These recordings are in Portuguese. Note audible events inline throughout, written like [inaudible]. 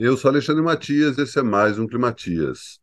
Eu sou Alexandre Matias, esse é mais um Climatias.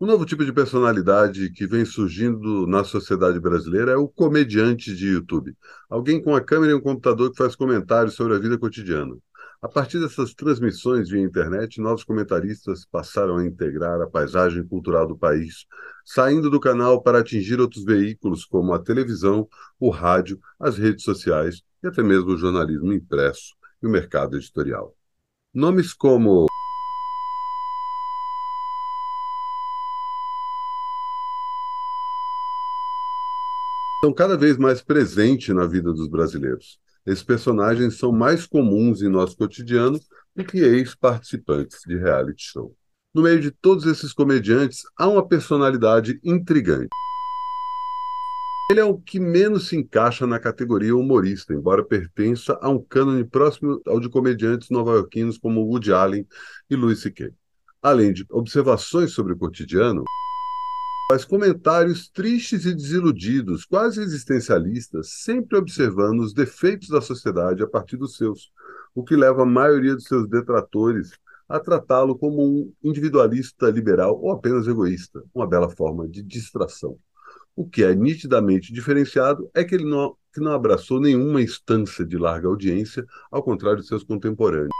Um novo tipo de personalidade que vem surgindo na sociedade brasileira é o comediante de YouTube. Alguém com a câmera e um computador que faz comentários sobre a vida cotidiana. A partir dessas transmissões via internet, novos comentaristas passaram a integrar a paisagem cultural do país, saindo do canal para atingir outros veículos como a televisão, o rádio, as redes sociais e até mesmo o jornalismo impresso e o mercado editorial. Nomes como estão cada vez mais presentes na vida dos brasileiros. Esses personagens são mais comuns em nosso cotidiano do que ex-participantes de reality show. No meio de todos esses comediantes, há uma personalidade intrigante. Ele é o que menos se encaixa na categoria humorista, embora pertença a um cânone próximo ao de comediantes nova-iorquinos como Woody Allen e Louis C.K. Além de observações sobre o cotidiano, faz comentários tristes e desiludidos, quase existencialistas, sempre observando os defeitos da sociedade a partir dos seus, o que leva a maioria dos seus detratores a tratá-lo como um individualista liberal ou apenas egoísta, uma bela forma de distração. O que é nitidamente diferenciado é que ele não, que não abraçou nenhuma instância de larga audiência, ao contrário de seus contemporâneos.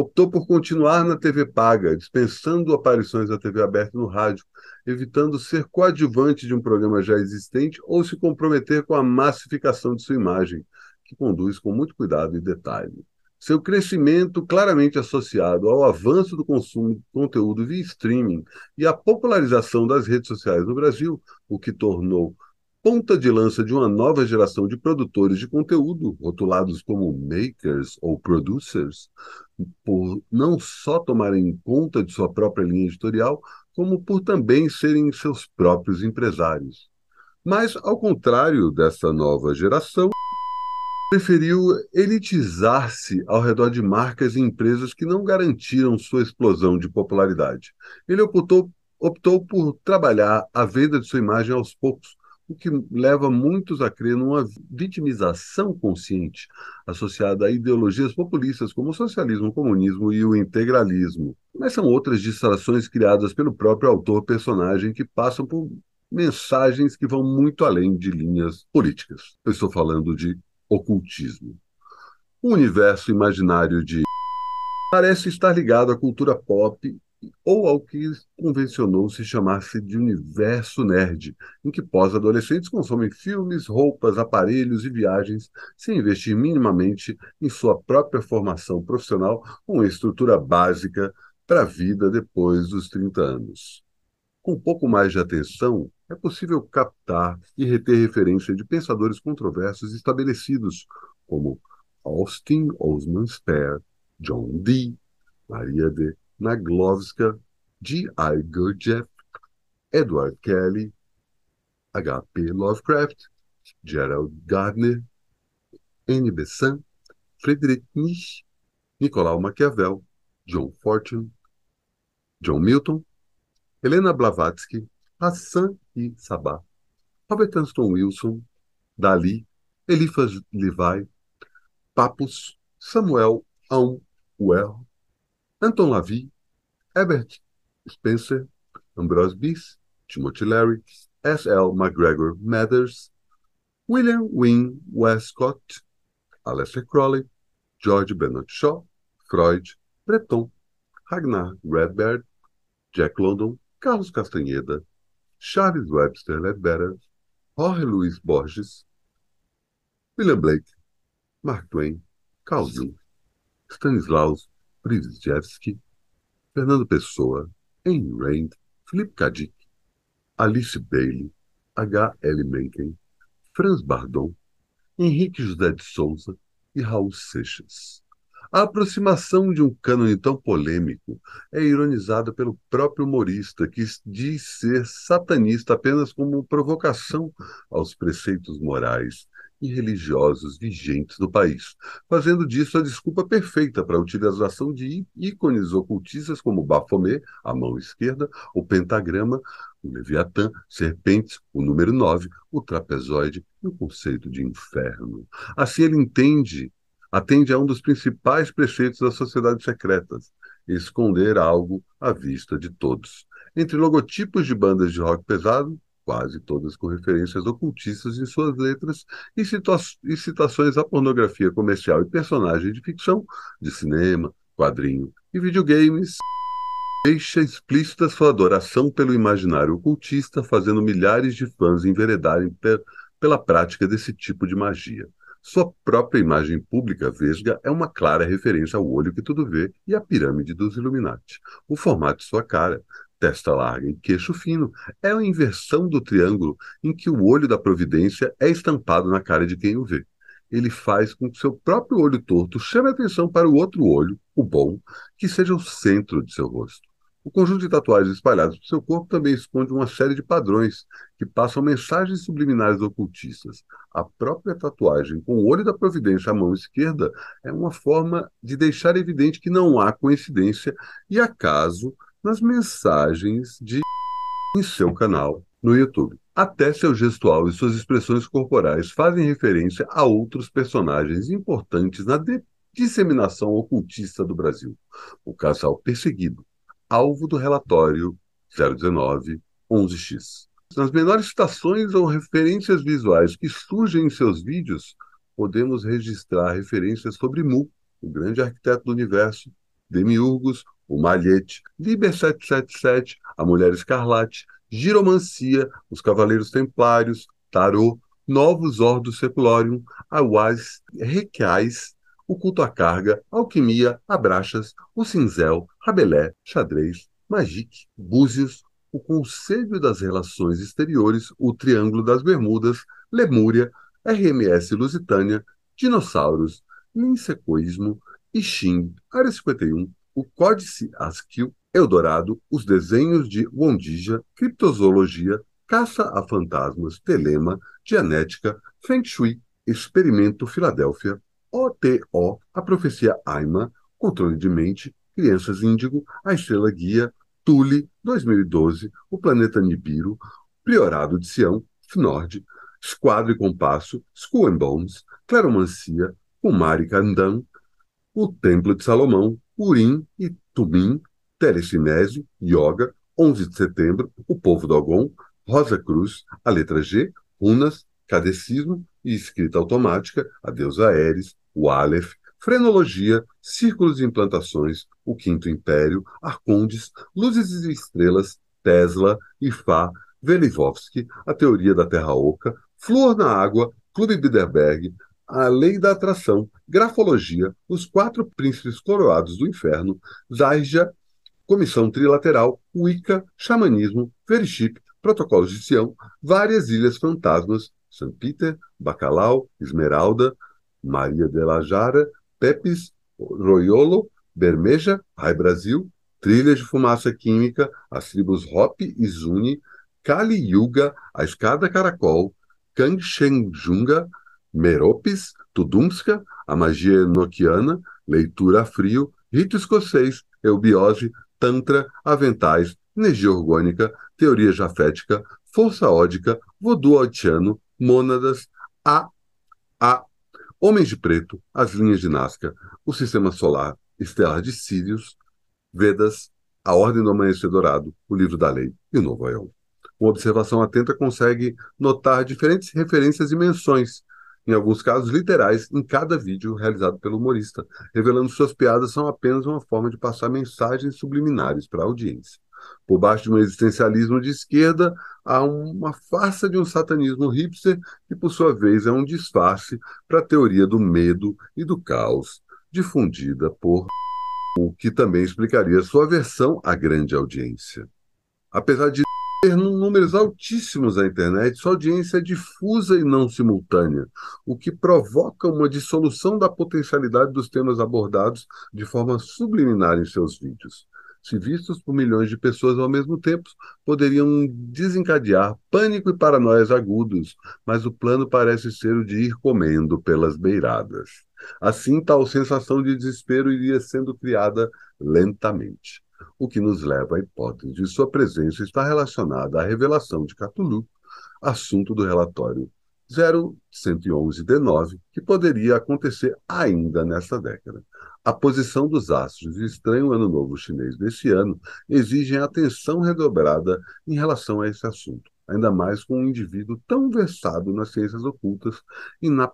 Optou por continuar na TV paga, dispensando aparições da TV aberta no rádio, evitando ser coadjuvante de um programa já existente ou se comprometer com a massificação de sua imagem, que conduz com muito cuidado e detalhe. Seu crescimento, claramente associado ao avanço do consumo de conteúdo via streaming e à popularização das redes sociais no Brasil, o que tornou ponta de lança de uma nova geração de produtores de conteúdo, rotulados como makers ou producers, por não só tomarem conta de sua própria linha editorial, como por também serem seus próprios empresários. Mas, ao contrário dessa nova geração, preferiu elitizar-se ao redor de marcas e empresas que não garantiram sua explosão de popularidade. Ele optou, optou por trabalhar a venda de sua imagem aos poucos, o que leva muitos a crer numa vitimização consciente associada a ideologias populistas como o socialismo, o comunismo e o integralismo. Mas são outras distrações criadas pelo próprio autor-personagem que passam por mensagens que vão muito além de linhas políticas. Eu estou falando de ocultismo. O universo imaginário de [laughs] parece estar ligado à cultura pop ou ao que convencionou se chamar-se de universo nerd, em que pós-adolescentes consomem filmes, roupas, aparelhos e viagens sem investir minimamente em sua própria formação profissional ou uma estrutura básica para a vida depois dos 30 anos. Com um pouco mais de atenção, é possível captar e reter referência de pensadores controversos estabelecidos, como Austin Osman Spare, John Dee, Maria de Naglovska, G.I. Gurdjieff, Edward Kelly, H.P. Lovecraft, Gerald Gardner, N. Besant, Friedrich Nietzsche, Nicolau Maquiavel, John Fortune, John Milton, Helena Blavatsky, Hassan e Sabah, Robert Anston Wilson, Dali, Eliphas Levi, Papus, Samuel Aum Well, Anton Lavie, Herbert Spencer, Ambrose Bierce, Timothy Leary, S. L. McGregor Mathers, William Wynne Westcott, Aleister Crowley, George Bernard Shaw, Freud, Breton, Ragnar Redbeard, Jack London, Carlos Castanheda, Charles Webster Ledbetter, Jorge Luiz Borges, William Blake, Mark Twain, Carl Jung, Stanislaus Brzezinski, Fernando Pessoa, Ayn Rand, Philip K. Dick, Alice Bailey, H. L. Mencken, Franz Bardon, Henrique José de Souza e Raul Seixas. A aproximação de um cânone tão polêmico é ironizada pelo próprio humorista, que diz ser satanista apenas como provocação aos preceitos morais e religiosos vigentes do país, fazendo disso a desculpa perfeita para a utilização de ícones ocultistas como Baphomet, a mão esquerda, o pentagrama, o Leviatã, serpentes, o número 9, o trapezoide e o conceito de inferno. Assim ele entende atende a um dos principais preceitos das sociedades secretas. esconder algo à vista de todos. Entre logotipos de bandas de rock pesado, quase todas com referências ocultistas em suas letras e, e citações à pornografia comercial e personagem de ficção, de cinema, quadrinho e videogames, deixa explícita sua adoração pelo imaginário ocultista, fazendo milhares de fãs enveredarem pe pela prática desse tipo de magia. Sua própria imagem pública vesga é uma clara referência ao olho que tudo vê e à pirâmide dos Illuminati. O formato de sua cara, testa larga e queixo fino, é a inversão do triângulo em que o olho da providência é estampado na cara de quem o vê. Ele faz com que seu próprio olho torto chame a atenção para o outro olho, o bom, que seja o centro de seu rosto. O conjunto de tatuagens espalhadas por seu corpo também esconde uma série de padrões que passam mensagens subliminares ocultistas. A própria tatuagem com o olho da providência à mão esquerda é uma forma de deixar evidente que não há coincidência e acaso nas mensagens de em seu canal no YouTube. Até seu gestual e suas expressões corporais fazem referência a outros personagens importantes na disseminação ocultista do Brasil. O casal perseguido, alvo do relatório 019 11X. Nas menores citações ou referências visuais que surgem em seus vídeos, podemos registrar referências sobre Mu, o grande arquiteto do universo, Demiurgos, o Malhete, Liber 777, a Mulher Escarlate, Giromancia, os Cavaleiros Templários, Tarô, Novos Ordos Seculorium, Awaz, Requiais, o culto à carga, alquimia, abraxas, o cinzel, rabelé, xadrez, magique, búzios, o conselho das relações exteriores, o triângulo das bermudas, lemúria, RMS Lusitânia, dinossauros, linsecoísmo, Ixim, Área 51, o Códice ASCII, Eldorado, os desenhos de Wondija, criptozoologia, caça a fantasmas, telema, dianética, feng shui, experimento Filadélfia, OTO, a profecia Aima, controle de mente, crianças índigo, a estrela guia, Tule, 2012, o planeta Nibiru, priorado de Sião, Fnord, esquadro e compasso, Skull and Bones, Claromancia, Kumari Kandan, o Templo de Salomão, Urim e Tumim, Telecinésio, Yoga, 11 de setembro, o Povo do Algon, Rosa Cruz, a letra G, Runas, Cadecismo e Escrita Automática, a deusa Ares, o Aleph, Frenologia, Círculos de Implantações, o Quinto Império, Arcondes, Luzes e Estrelas, Tesla, Ifá, Velivovsky, a Teoria da Terra Oca, Flor na Água, Clube Bilderberg, a Lei da Atração, Grafologia, Os Quatro Príncipes Coroados do Inferno, Zaija, Comissão Trilateral, Wicca, Xamanismo, Veriship, Protocolos de Sião, várias ilhas fantasmas, St. Peter, Bacalau, Esmeralda, Maria de la Jara, Pepes, Royolo, Bermeja, Rai Brasil, Trilhas de Fumaça Química, as tribos Hop e Zuni, Kali Yuga, a Escada Caracol, Kangshenjunga, Meropes, Tudumska, a magia enoquiana, leitura a frio, rito escocês, eubiose, tantra, aventais, energia orgânica, teoria jafética, força ódica, voodoo haitiano, mônadas, a, a Homens de Preto, as linhas de Nazca, o Sistema Solar Estelar de Sírios, Vedas, a Ordem do Amanhecer Dourado, o Livro da Lei e o Novo Aion. Uma observação atenta consegue notar diferentes referências e menções, em alguns casos literais, em cada vídeo realizado pelo humorista, revelando suas piadas são apenas uma forma de passar mensagens subliminares para a audiência. Por baixo de um existencialismo de esquerda, há uma farsa de um satanismo hipster, que, por sua vez, é um disfarce para a teoria do medo e do caos, difundida por o que também explicaria sua versão à grande audiência. Apesar de ter números altíssimos na internet, sua audiência é difusa e não simultânea, o que provoca uma dissolução da potencialidade dos temas abordados de forma subliminar em seus vídeos se vistos por milhões de pessoas ao mesmo tempo, poderiam desencadear pânico e paranoias agudos, mas o plano parece ser o de ir comendo pelas beiradas. Assim, tal sensação de desespero iria sendo criada lentamente, o que nos leva à hipótese de sua presença estar relacionada à revelação de Cthulhu, assunto do relatório 0111 D9, que poderia acontecer ainda nesta década. A posição dos astros e estranho ano novo chinês desse ano exigem atenção redobrada em relação a esse assunto, ainda mais com um indivíduo tão versado nas ciências ocultas e na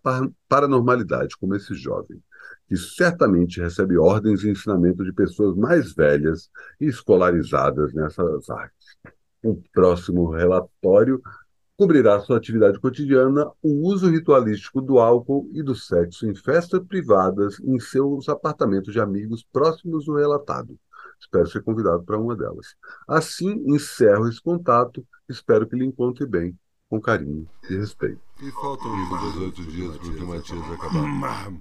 paranormalidade como esse jovem, que certamente recebe ordens e ensinamento de pessoas mais velhas e escolarizadas nessas artes. O próximo relatório cobrirá sua atividade cotidiana, o uso ritualístico do álcool e do sexo em festas privadas em seus apartamentos de amigos próximos do relatado. Espero ser convidado para uma delas. Assim, encerro esse contato. Espero que lhe encontre bem, com carinho e respeito. E faltam 18 dias para o Matias acabar.